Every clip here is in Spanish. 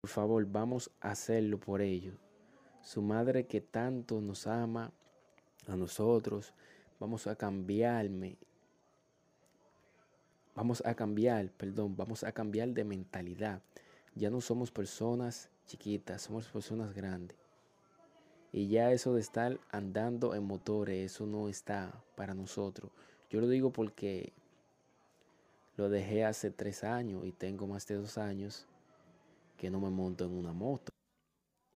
Por favor, vamos a hacerlo por ellos. Su madre que tanto nos ama a nosotros, vamos a cambiarme. Vamos a cambiar, perdón, vamos a cambiar de mentalidad. Ya no somos personas chiquitas, somos personas grandes. Y ya eso de estar andando en motores, eso no está para nosotros. Yo lo digo porque lo dejé hace tres años y tengo más de dos años que no me monto en una moto.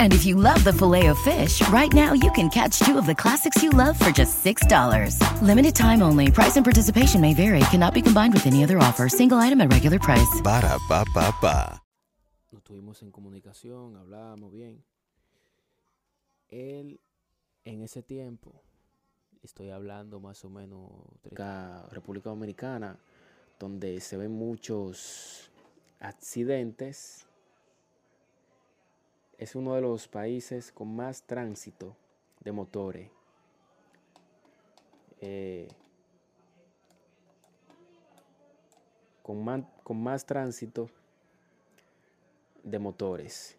And if you love the filet of fish, right now you can catch two of the classics you love for just $6. Limited time only. Price and participation may vary. Cannot be combined with any other offer. Single item at regular price. Ba da ba ba ba. Nos tuvimos en comunicación, hablábamos bien. Él, en ese tiempo, estoy hablando más o menos República Dominicana, donde se ven muchos accidentes. Es uno de los países con más tránsito de motores. Eh, con, más, con más tránsito de motores.